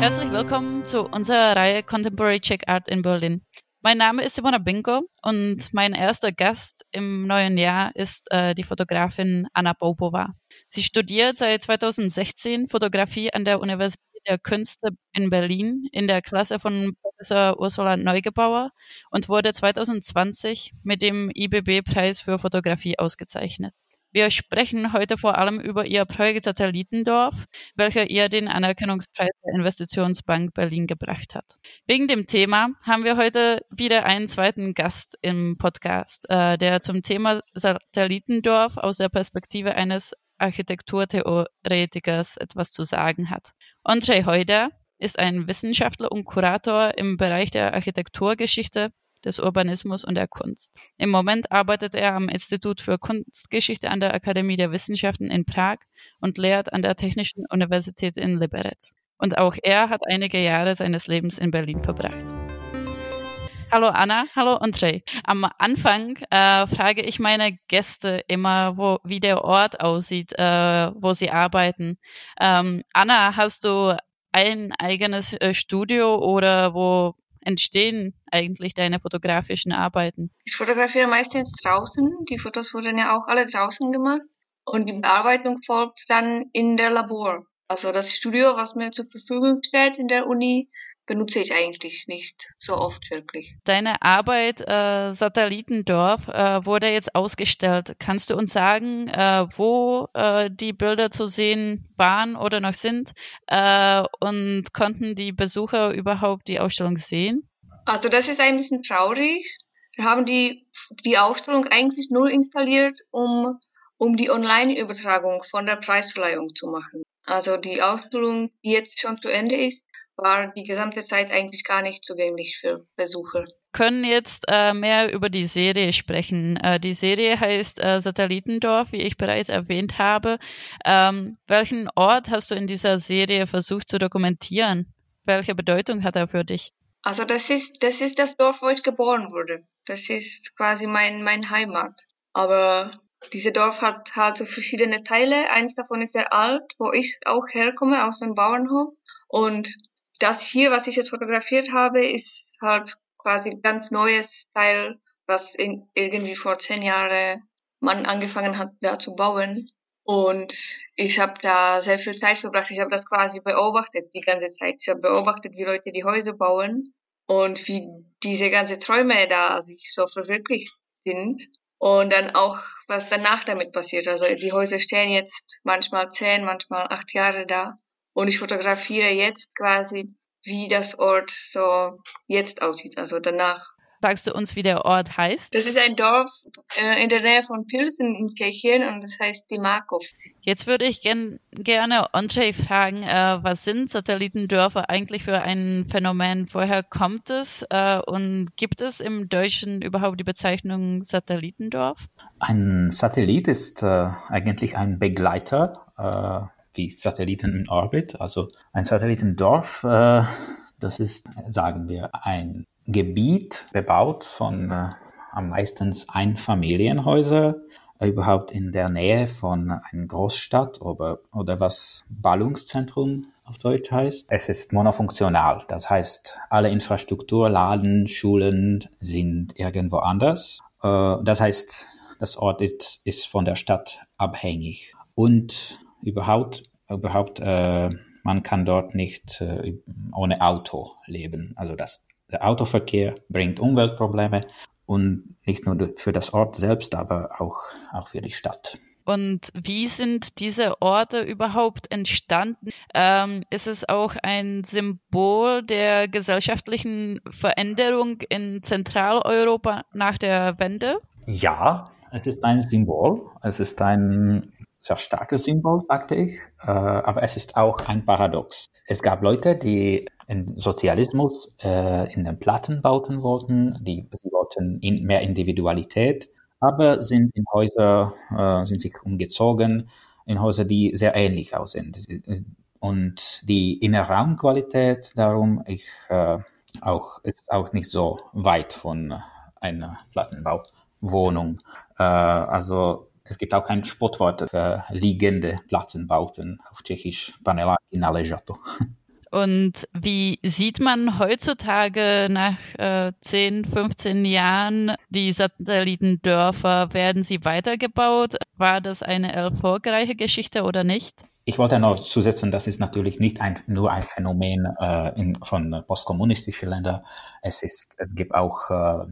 Herzlich willkommen zu unserer Reihe Contemporary Czech Art in Berlin. Mein Name ist Simona Binko und mein erster Gast im neuen Jahr ist äh, die Fotografin Anna Popova. Sie studiert seit 2016 Fotografie an der Universität der Künste in Berlin in der Klasse von Professor Ursula Neugebauer und wurde 2020 mit dem IBB-Preis für Fotografie ausgezeichnet. Wir sprechen heute vor allem über Ihr Projekt Satellitendorf, welcher ihr den Anerkennungspreis der Investitionsbank Berlin gebracht hat. Wegen dem Thema haben wir heute wieder einen zweiten Gast im Podcast, äh, der zum Thema Satellitendorf aus der Perspektive eines Architekturtheoretikers etwas zu sagen hat. Andrzej Heuder ist ein Wissenschaftler und Kurator im Bereich der Architekturgeschichte des Urbanismus und der Kunst. Im Moment arbeitet er am Institut für Kunstgeschichte an der Akademie der Wissenschaften in Prag und lehrt an der Technischen Universität in Liberec. Und auch er hat einige Jahre seines Lebens in Berlin verbracht. Hallo Anna, hallo André. Am Anfang äh, frage ich meine Gäste immer, wo, wie der Ort aussieht, äh, wo sie arbeiten. Ähm, Anna, hast du ein eigenes äh, Studio oder wo entstehen eigentlich deine fotografischen Arbeiten? Ich fotografiere meistens draußen. Die Fotos wurden ja auch alle draußen gemacht. Und die Bearbeitung folgt dann in der Labor. Also das Studio, was mir zur Verfügung steht in der Uni, benutze ich eigentlich nicht so oft wirklich. Deine Arbeit äh, Satellitendorf äh, wurde jetzt ausgestellt. Kannst du uns sagen, äh, wo äh, die Bilder zu sehen waren oder noch sind? Äh, und konnten die Besucher überhaupt die Ausstellung sehen? Also das ist ein bisschen traurig. Wir haben die, die Ausstellung eigentlich nur installiert, um, um die Online-Übertragung von der Preisverleihung zu machen. Also die Ausstellung, die jetzt schon zu Ende ist, war die gesamte Zeit eigentlich gar nicht zugänglich für Besucher. Können jetzt äh, mehr über die Serie sprechen. Äh, die Serie heißt äh, Satellitendorf, wie ich bereits erwähnt habe. Ähm, welchen Ort hast du in dieser Serie versucht zu dokumentieren? Welche Bedeutung hat er für dich? Also das ist das ist das Dorf, wo ich geboren wurde. Das ist quasi mein mein Heimat. Aber diese Dorf hat halt so verschiedene Teile. Eins davon ist sehr alt, wo ich auch herkomme, aus dem Bauernhof. Und das hier, was ich jetzt fotografiert habe, ist halt quasi ein ganz neues Teil, was in, irgendwie vor zehn Jahren man angefangen hat, da zu bauen. Und ich habe da sehr viel Zeit verbracht. Ich habe das quasi beobachtet die ganze Zeit. Ich habe beobachtet, wie Leute die Häuser bauen und wie diese ganze Träume da sich so verwirklicht sind. Und dann auch, was danach damit passiert. Also die Häuser stehen jetzt manchmal zehn, manchmal acht Jahre da. Und ich fotografiere jetzt quasi, wie das Ort so jetzt aussieht, also danach. Sagst du uns, wie der Ort heißt? Das ist ein Dorf äh, in der Nähe von Pilsen in Tschechien und das heißt Dimakov. Jetzt würde ich gern, gerne Andrzej fragen, äh, was sind Satellitendörfer eigentlich für ein Phänomen? Woher kommt es äh, und gibt es im Deutschen überhaupt die Bezeichnung Satellitendorf? Ein Satellit ist äh, eigentlich ein Begleiter äh, wie Satelliten in Orbit. Also ein Satellitendorf, äh, das ist, sagen wir, ein Gebiet bebaut von äh, am meisten Einfamilienhäuser, überhaupt in der Nähe von einer Großstadt oder, oder was Ballungszentrum auf Deutsch heißt. Es ist monofunktional, das heißt, alle Infrastruktur, Laden, Schulen sind irgendwo anders. Äh, das heißt, das Ort ist, ist von der Stadt abhängig. Und überhaupt, überhaupt äh, man kann dort nicht äh, ohne Auto leben. Also das, der Autoverkehr bringt Umweltprobleme und nicht nur für das Ort selbst, aber auch, auch für die Stadt. Und wie sind diese Orte überhaupt entstanden? Ähm, ist es auch ein Symbol der gesellschaftlichen Veränderung in Zentraleuropa nach der Wende? Ja, es ist ein Symbol. Es ist ein sehr starkes Symbol, sagte ich, äh, aber es ist auch ein Paradox. Es gab Leute, die in Sozialismus äh, in den Platten bauten wollten, die sie wollten in mehr Individualität, aber sind in Häuser, äh, sind sich umgezogen, in Häuser, die sehr ähnlich aussehen. Und die Innenraumqualität darum ich, auch, ist auch nicht so weit von einer Plattenbauwohnung. Also es gibt auch ein Sportwort für liegende Plattenbauten, auf Tschechisch Panelaki naležato. Und wie sieht man heutzutage nach äh, 10, 15 Jahren die Satellitendörfer? Werden sie weitergebaut? War das eine erfolgreiche Geschichte oder nicht? Ich wollte noch zusetzen, das ist natürlich nicht ein, nur ein Phänomen äh, in, von postkommunistischen Ländern. Es, ist, es gibt auch äh,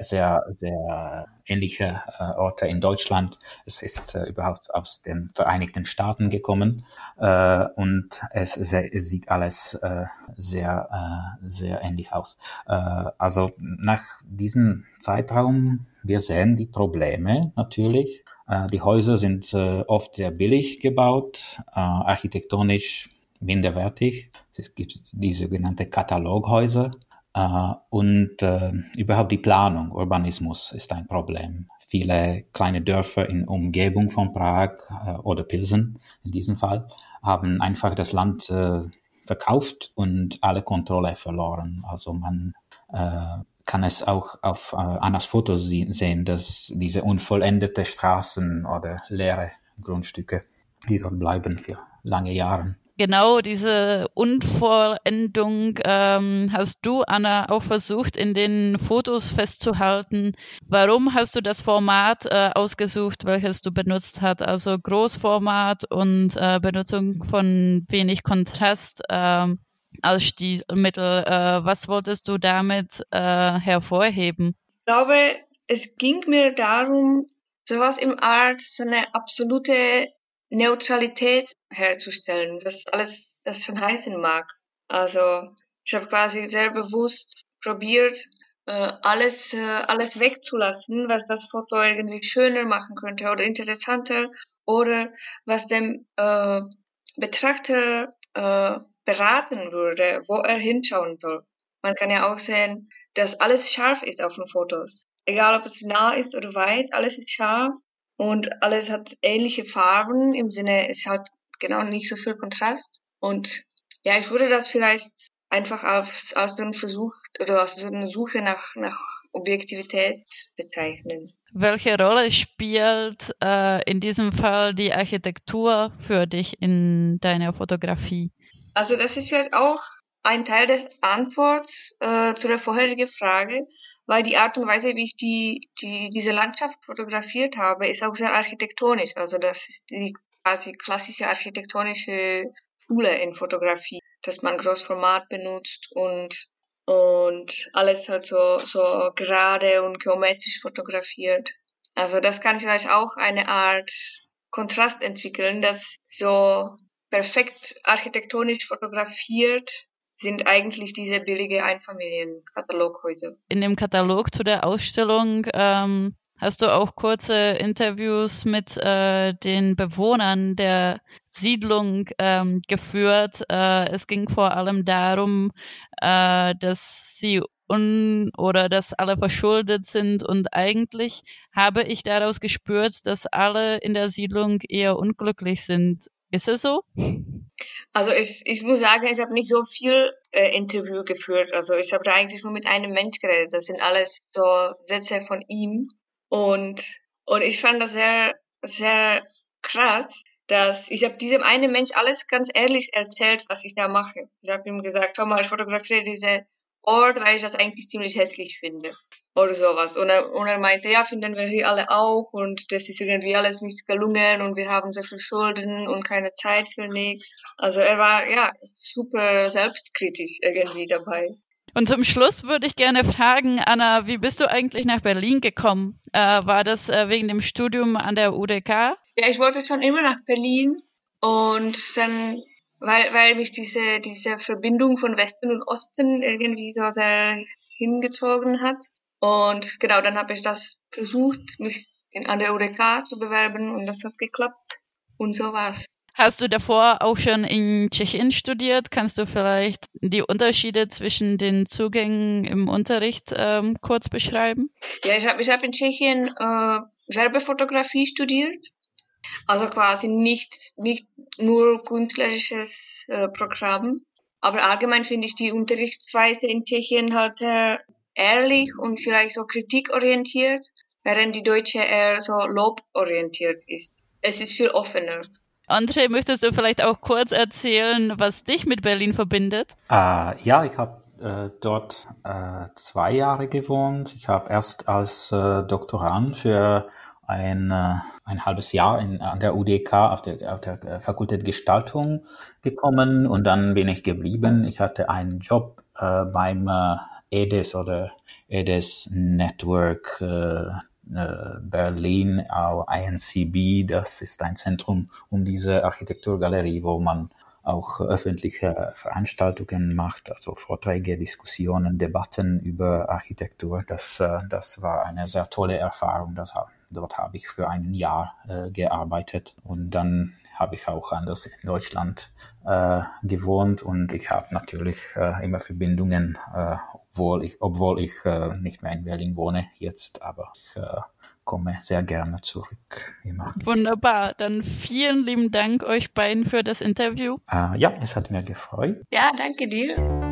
sehr, sehr ähnliche äh, Orte in Deutschland. Es ist äh, überhaupt aus den Vereinigten Staaten gekommen äh, und es, es sieht alles äh, sehr, sehr ähnlich aus. Also nach diesem Zeitraum, wir sehen die Probleme natürlich die Häuser sind äh, oft sehr billig gebaut, äh, architektonisch minderwertig. Es gibt die sogenannte Kataloghäuser. und überhaupt die Planung, Urbanismus ist ein Problem. Viele kleine Dörfer in Umgebung von Prag oder Pilsen in diesem Fall haben einfach das Land verkauft und alle Kontrolle verloren. Also man kann es auch auf äh, Annas Foto sehen, dass diese unvollendete Straßen oder leere Grundstücke, die dort bleiben für lange Jahre. Genau diese Unvollendung ähm, hast du, Anna, auch versucht, in den Fotos festzuhalten. Warum hast du das Format äh, ausgesucht, welches du benutzt hast? Also Großformat und äh, Benutzung von wenig Kontrast. Ähm, als Stilmittel. Äh, was wolltest du damit äh, hervorheben? Ich glaube, es ging mir darum, sowas im Art, so eine absolute Neutralität herzustellen, was alles das schon heißen mag. Also ich habe quasi sehr bewusst probiert, äh, alles, äh, alles wegzulassen, was das Foto irgendwie schöner machen könnte oder interessanter oder was dem äh, Betrachter äh, beraten würde, wo er hinschauen soll. Man kann ja auch sehen, dass alles scharf ist auf den Fotos. Egal ob es nah ist oder weit, alles ist scharf und alles hat ähnliche Farben im Sinne, es hat genau nicht so viel Kontrast. Und ja, ich würde das vielleicht einfach als, als so Versuch oder als eine Suche nach, nach Objektivität bezeichnen. Welche Rolle spielt äh, in diesem Fall die Architektur für dich in deiner Fotografie? Also das ist vielleicht auch ein Teil des Antworts äh, zu der vorherigen Frage, weil die Art und Weise, wie ich die, die, diese Landschaft fotografiert habe, ist auch sehr architektonisch. Also das ist die quasi klassische architektonische Schule in Fotografie, dass man Großformat benutzt und und alles halt so, so gerade und geometrisch fotografiert. Also das kann vielleicht auch eine Art Kontrast entwickeln, dass so perfekt architektonisch fotografiert sind eigentlich diese billige Einfamilienkataloghäuser. In dem Katalog zu der Ausstellung ähm, hast du auch kurze Interviews mit äh, den Bewohnern der Siedlung ähm, geführt. Äh, es ging vor allem darum, äh, dass sie un oder dass alle verschuldet sind und eigentlich habe ich daraus gespürt, dass alle in der Siedlung eher unglücklich sind. Ist es so? Also ich, ich muss sagen, ich habe nicht so viel äh, Interview geführt. Also ich habe da eigentlich nur mit einem Mensch geredet. Das sind alles so Sätze von ihm. Und, und ich fand das sehr, sehr krass, dass ich habe diesem einen Mensch alles ganz ehrlich erzählt, was ich da mache. Ich habe ihm gesagt, schau mal, ich fotografiere diese Ort, weil ich das eigentlich ziemlich hässlich finde oder sowas. Und er, und er meinte, ja, finden wir hier alle auch und das ist irgendwie alles nicht gelungen und wir haben so viel Schulden und keine Zeit für nichts. Also er war ja super selbstkritisch irgendwie dabei. Und zum Schluss würde ich gerne fragen, Anna, wie bist du eigentlich nach Berlin gekommen? Äh, war das äh, wegen dem Studium an der UDK? Ja, ich wollte schon immer nach Berlin und dann, weil, weil mich diese, diese Verbindung von Westen und Osten irgendwie so sehr hingezogen hat. Und genau, dann habe ich das versucht, mich in, an der UDK zu bewerben und das hat geklappt. Und so war's. Hast du davor auch schon in Tschechien studiert? Kannst du vielleicht die Unterschiede zwischen den Zugängen im Unterricht ähm, kurz beschreiben? Ja, ich habe ich hab in Tschechien äh, Werbefotografie studiert. Also quasi nicht, nicht nur künstlerisches äh, Programm. Aber allgemein finde ich die Unterrichtsweise in Tschechien halt äh, ehrlich und vielleicht so kritikorientiert, während die deutsche eher so loborientiert ist. Es ist viel offener. André, möchtest du vielleicht auch kurz erzählen, was dich mit Berlin verbindet? Uh, ja, ich habe äh, dort äh, zwei Jahre gewohnt. Ich habe erst als äh, Doktorand für ein, äh, ein halbes Jahr in, an der UDK auf der, auf der äh, Fakultät Gestaltung gekommen und dann bin ich geblieben. Ich hatte einen Job äh, beim äh, EDES oder EDES Network äh, äh Berlin, auch INCB. Das ist ein Zentrum um diese Architekturgalerie, wo man auch öffentliche Veranstaltungen macht, also Vorträge, Diskussionen, Debatten über Architektur. Das, äh, das war eine sehr tolle Erfahrung. Das, dort habe ich für ein Jahr äh, gearbeitet und dann habe ich auch anders in Deutschland äh, gewohnt und ich habe natürlich äh, immer Verbindungen, äh, obwohl ich, obwohl ich äh, nicht mehr in Berlin wohne jetzt, aber ich äh, komme sehr gerne zurück. Immer. Wunderbar. Dann vielen lieben Dank euch beiden für das Interview. Äh, ja, es hat mir gefreut. Ja, danke dir.